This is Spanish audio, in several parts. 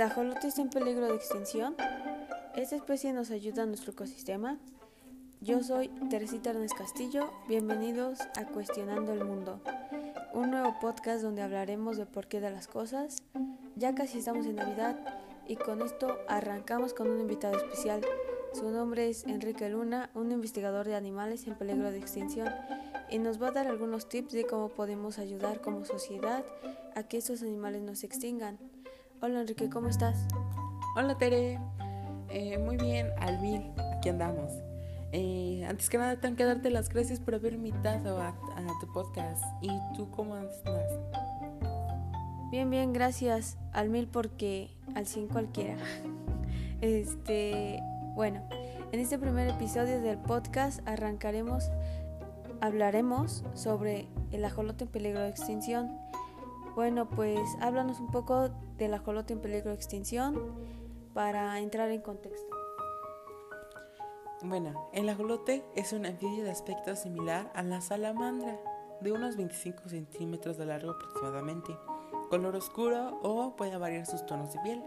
¿El ajolote está en peligro de extinción? ¿Esta especie nos ayuda a nuestro ecosistema? Yo soy Teresita Ernest Castillo, bienvenidos a Cuestionando el Mundo, un nuevo podcast donde hablaremos de por qué de las cosas. Ya casi estamos en Navidad y con esto arrancamos con un invitado especial. Su nombre es Enrique Luna, un investigador de animales en peligro de extinción y nos va a dar algunos tips de cómo podemos ayudar como sociedad a que estos animales no se extingan. Hola Enrique, ¿cómo estás? Hola Tere, eh, muy bien, al mil, aquí andamos. Eh, antes que nada, tengo que darte las gracias por haber invitado a, a tu podcast. ¿Y tú cómo andas? Bien, bien, gracias al mil porque al cien cualquiera. Este, bueno, en este primer episodio del podcast arrancaremos hablaremos sobre el ajolote en peligro de extinción. Bueno, pues háblanos un poco del ajolote en peligro de extinción para entrar en contexto. Bueno, el ajolote es un anfibio de aspecto similar a la salamandra, de unos 25 centímetros de largo aproximadamente, color oscuro o puede variar sus tonos de piel.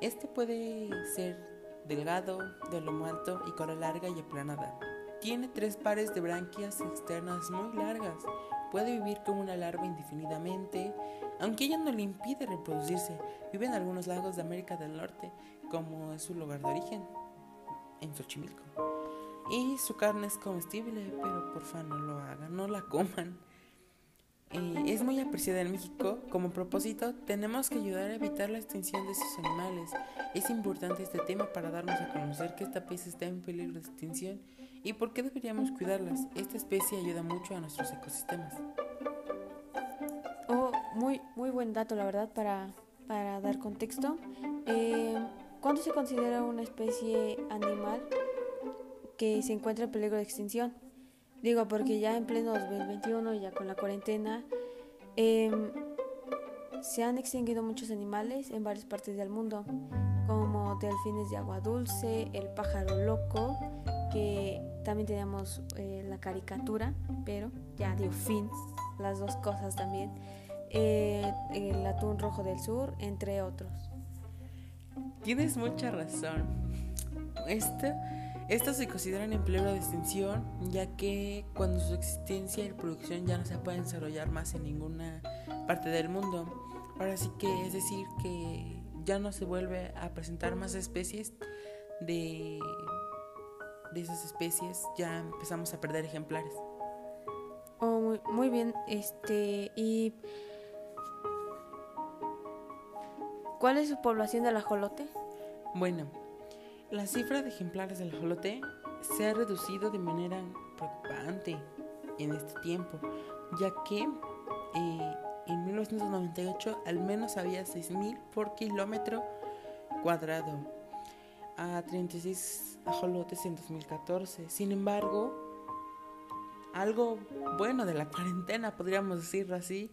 Este puede ser delgado, de lomo alto y cola larga y aplanada. Tiene tres pares de branquias externas muy largas. Puede vivir como una larva indefinidamente, aunque ella no le impide reproducirse. Vive en algunos lagos de América del Norte, como es su lugar de origen, en Xochimilco. Y su carne es comestible, pero por favor no lo hagan, no la coman. Eh, es muy apreciada en México. Como propósito, tenemos que ayudar a evitar la extinción de estos animales. Es importante este tema para darnos a conocer que esta especie está en peligro de extinción y por qué deberíamos cuidarlas. Esta especie ayuda mucho a nuestros ecosistemas. Oh, muy, muy buen dato, la verdad, para, para dar contexto. Eh, ¿Cuándo se considera una especie animal que se encuentra en peligro de extinción? Digo, porque ya en pleno 2021, ya con la cuarentena, em, se han extinguido muchos animales en varias partes del mundo, como delfines de agua dulce, el pájaro loco, que también teníamos eh, la caricatura, pero ya dio fin las dos cosas también, eh, el atún rojo del sur, entre otros. Tienes mucha razón. Este estos se consideran en de extinción ya que cuando su existencia y producción ya no se pueden desarrollar más en ninguna parte del mundo. Ahora sí que es decir que ya no se vuelve a presentar más especies de, de esas especies, ya empezamos a perder ejemplares. Oh, muy, muy bien, este y ¿cuál es su población del ajolote? Bueno, la cifra de ejemplares del ajolote se ha reducido de manera preocupante en este tiempo, ya que eh, en 1998 al menos había 6.000 por kilómetro cuadrado a 36 ajolotes en 2014. Sin embargo, algo bueno de la cuarentena, podríamos decirlo así,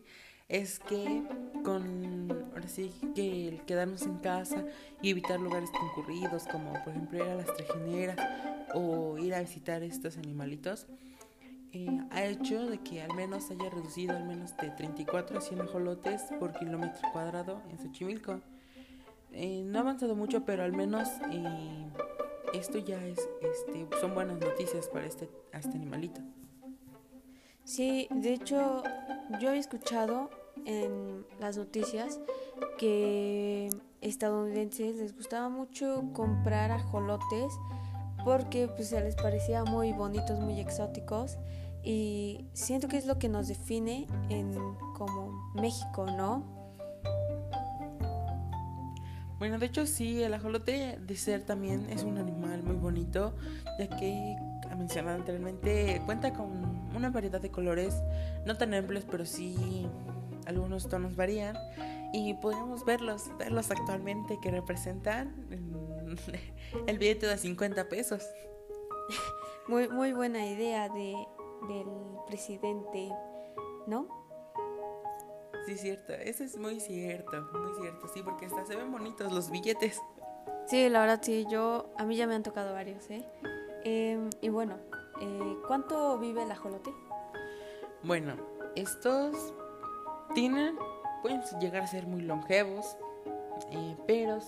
es que con ahora que el quedarnos en casa y evitar lugares concurridos como por ejemplo ir a las trajineras o ir a visitar estos animalitos eh, ha hecho de que al menos haya reducido al menos de 34 a 100 ajolotes por kilómetro cuadrado en Xochimilco. Eh, no ha avanzado mucho, pero al menos eh, esto ya es, este, son buenas noticias para este, este animalito. Sí, de hecho yo he escuchado en las noticias que estadounidenses les gustaba mucho comprar ajolotes porque pues se les parecía muy bonitos, muy exóticos y siento que es lo que nos define en como México, ¿no? Bueno, de hecho sí, el ajolote de ser también es un animal muy bonito, ya que, mencionado anteriormente, cuenta con una variedad de colores, no tan amplios, pero sí algunos tonos varían y podemos verlos, verlos actualmente que representan el billete de 50 pesos. Muy, muy buena idea de, del presidente, ¿no? Sí, cierto, eso es muy cierto, muy cierto, sí, porque hasta se ven bonitos los billetes. Sí, la verdad sí, yo, a mí ya me han tocado varios, ¿eh? Em, y bueno, eh, ¿cuánto vive el ajolote? Bueno, estos tienen, pueden llegar a ser muy longevos, eh, pero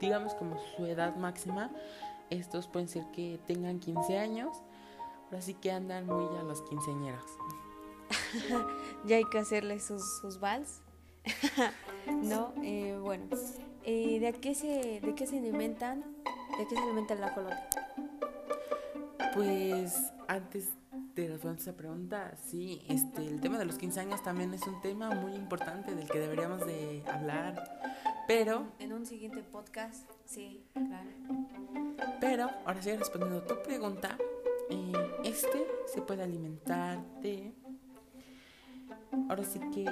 digamos como su edad máxima, estos pueden ser que tengan 15 años, pero así que andan muy a los quinceañeros. ya hay que hacerle sus, sus vals. no, eh, bueno. Eh, ¿de, qué se, ¿De qué se alimentan? ¿De qué se alimenta el ajolote? Pues antes de responder esa pregunta, sí, este, el tema de los 15 años también es un tema muy importante del que deberíamos de hablar, pero... En un siguiente podcast, sí, claro. Pero, ahora sí, respondiendo a tu pregunta, eh, este se puede alimentar de... Ahora sí que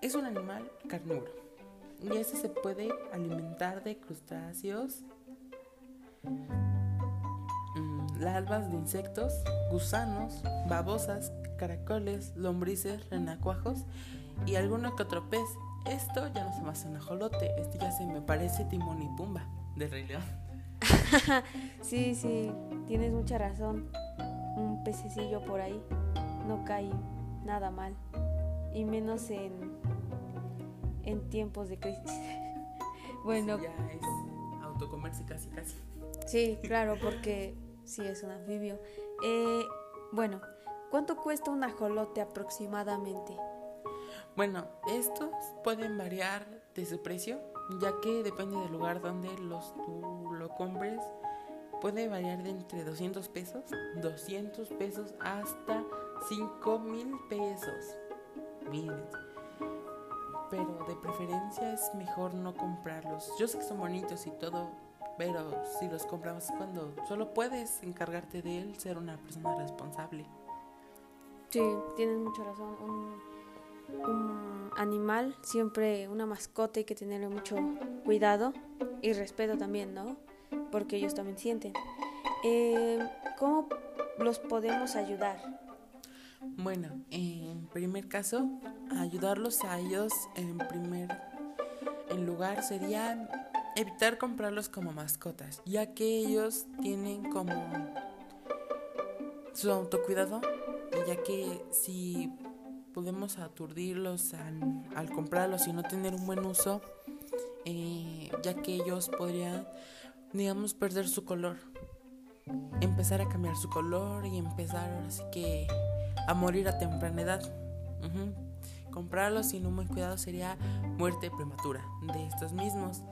es un animal carnívoro. Y este se puede alimentar de crustáceos, mm, larvas de insectos, gusanos, babosas, caracoles, lombrices, renacuajos y alguno que otro pez. Esto ya no se me hace un ajolote, este ya se me parece Timón y Pumba de Rey León. sí, sí, tienes mucha razón. Un pececillo por ahí no cae nada mal. Y menos en, en tiempos de crisis. bueno. ya es autocomerse casi, casi. Sí, claro, porque sí es un anfibio. Eh, bueno, ¿cuánto cuesta un ajolote aproximadamente? Bueno, estos pueden variar de su precio, ya que depende del lugar donde los, tú lo compres. Puede variar de entre 200 pesos, 200 pesos hasta 5 mil pesos. Pero de preferencia es mejor no comprarlos. Yo sé que son bonitos y todo, pero si los compramos cuando solo puedes encargarte de él, ser una persona responsable. Sí, tienes mucha razón. Un un animal, siempre una mascota hay que tenerle mucho cuidado y respeto también, ¿no? Porque ellos también sienten. Eh, ¿Cómo los podemos ayudar? Bueno, en primer caso, ayudarlos a ellos en primer en lugar sería evitar comprarlos como mascotas, ya que ellos tienen como su autocuidado, ya que si podemos aturdirlos al, comprarlos y no tener un buen uso, eh, ya que ellos podrían, digamos, perder su color, empezar a cambiar su color y empezar así que a morir a temprana edad. Comprarlos sin un buen cuidado sería muerte prematura de estos mismos.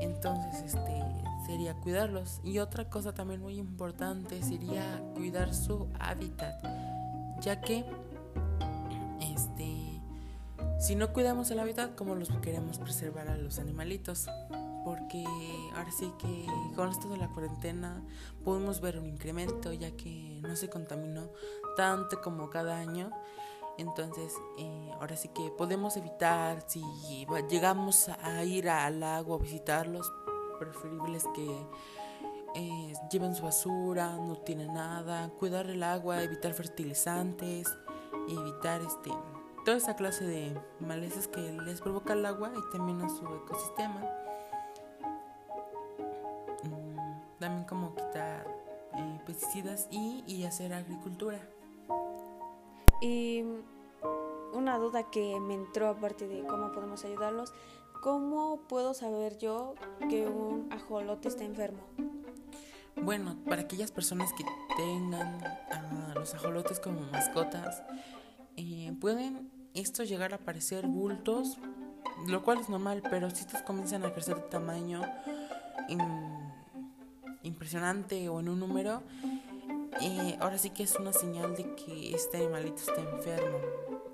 Entonces, este sería cuidarlos. Y otra cosa también muy importante sería cuidar su hábitat, ya que si no cuidamos el hábitat, ¿cómo los queremos preservar a los animalitos? Porque ahora sí que con esto de la cuarentena podemos ver un incremento ya que no se contaminó tanto como cada año. Entonces, eh, ahora sí que podemos evitar, si llegamos a ir al lago a visitarlos, preferibles que eh, lleven su basura, no tienen nada, cuidar el agua, evitar fertilizantes, evitar este toda esa clase de malezas que les provoca el agua y también a su ecosistema. Pesticidas y, y hacer agricultura. Y una duda que me entró aparte de cómo podemos ayudarlos, ¿cómo puedo saber yo que un ajolote está enfermo? Bueno, para aquellas personas que tengan a los ajolotes como mascotas, eh, pueden estos llegar a aparecer bultos, lo cual es normal, pero si estos comienzan a crecer de tamaño impresionante o en un número, eh, ahora sí que es una señal de que este animalito está enfermo.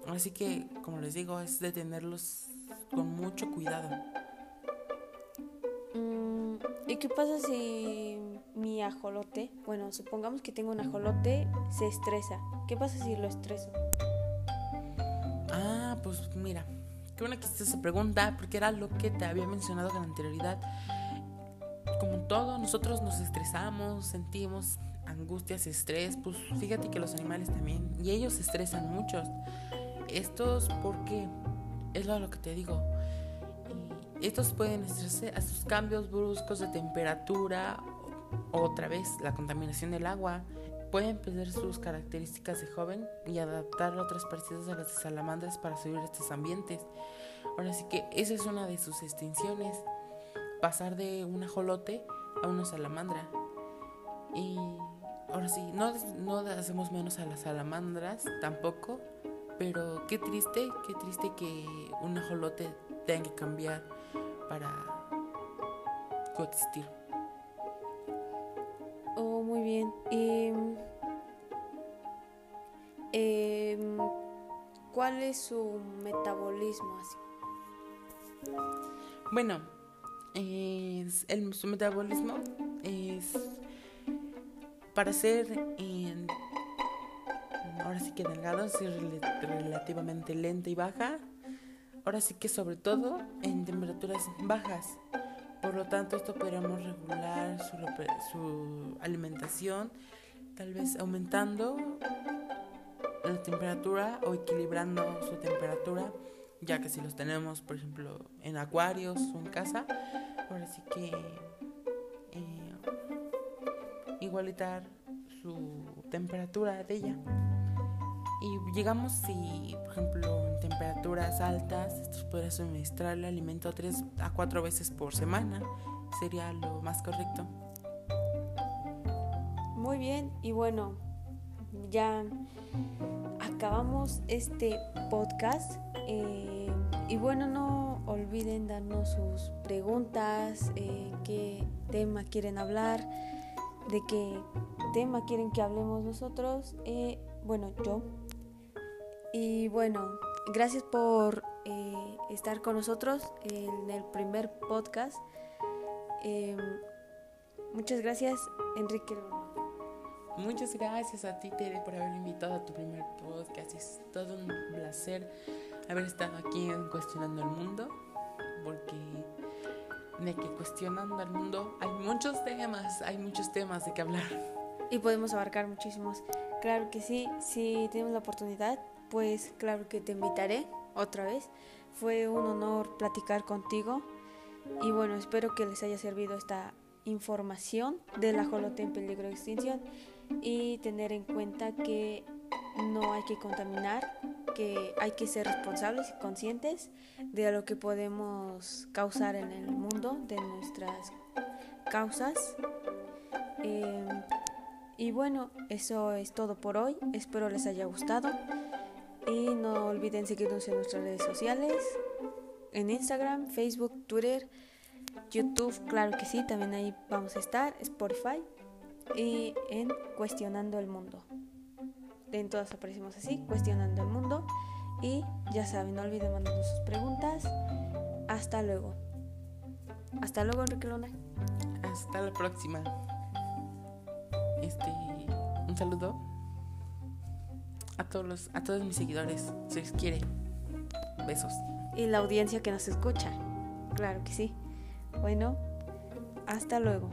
Así que, como les digo, es de tenerlos con mucho cuidado. Mm, ¿Y qué pasa si mi ajolote, bueno, supongamos que tengo un ajolote, se estresa? ¿Qué pasa si lo estreso? Ah, pues mira, qué buena que hiciste esa pregunta, porque era lo que te había mencionado con anterioridad. Como todo, nosotros nos estresamos, sentimos angustias, estrés, pues fíjate que los animales también, y ellos se estresan mucho. Estos, porque es lo que te digo, estos pueden estresarse a sus cambios bruscos de temperatura, otra vez la contaminación del agua, Pueden perder sus características de joven y adaptar otras parecidas a las de salamandras para subir a estos ambientes. Ahora sí que esa es una de sus extinciones, pasar de un ajolote a una salamandra. Y ahora sí, no, no hacemos menos a las salamandras tampoco, pero qué triste, qué triste que un ajolote tenga que cambiar para coexistir. Oh, muy bien. Em, ¿Cuál es su metabolismo así? Bueno, es el, su metabolismo es para ser en, ahora sí que delgado, es relativamente lenta y baja. Ahora sí que sobre todo en temperaturas bajas. Por lo tanto, esto podríamos regular su, su alimentación, tal vez aumentando la temperatura o equilibrando su temperatura, ya que si los tenemos, por ejemplo, en acuarios o en casa, ahora sí que igualitar su temperatura de ella. Y llegamos si, por ejemplo, en temperaturas altas, esto podría suministrar el alimento 3 a 4 veces por semana. Sería lo más correcto. Muy bien, y bueno, ya acabamos este podcast. Eh, y bueno, no olviden darnos sus preguntas, eh, qué tema quieren hablar, de qué tema quieren que hablemos nosotros. Eh, bueno, yo. Y bueno, gracias por estar con nosotros en el primer podcast. muchas gracias, Enrique. Muchas gracias a ti, Tere, por haberme invitado a tu primer podcast. Es todo un placer haber estado aquí en Cuestionando el Mundo, porque de que cuestionando el mundo hay muchos temas, hay muchos temas de que hablar. Y podemos abarcar muchísimos. Claro que sí, si tenemos la oportunidad, pues claro que te invitaré otra vez. Fue un honor platicar contigo y bueno, espero que les haya servido esta información del ajolote en peligro de extinción y tener en cuenta que no hay que contaminar, que hay que ser responsables y conscientes de lo que podemos causar en el mundo, de nuestras causas. Em, y bueno, eso es todo por hoy. Espero les haya gustado. Y no olviden seguirnos en nuestras redes sociales, en Instagram, Facebook, Twitter, YouTube, claro que sí, también ahí vamos a estar, Spotify y en Cuestionando el Mundo. En todas aparecemos así, Cuestionando el Mundo. Y ya saben, no olviden mandarnos sus preguntas. Hasta luego. Hasta luego, Enrique Luna. Hasta la próxima. Este, un saludo a todos los, a todos mis seguidores. Se les quiere. Besos. Y la audiencia que nos escucha. Claro que sí. Bueno, hasta luego.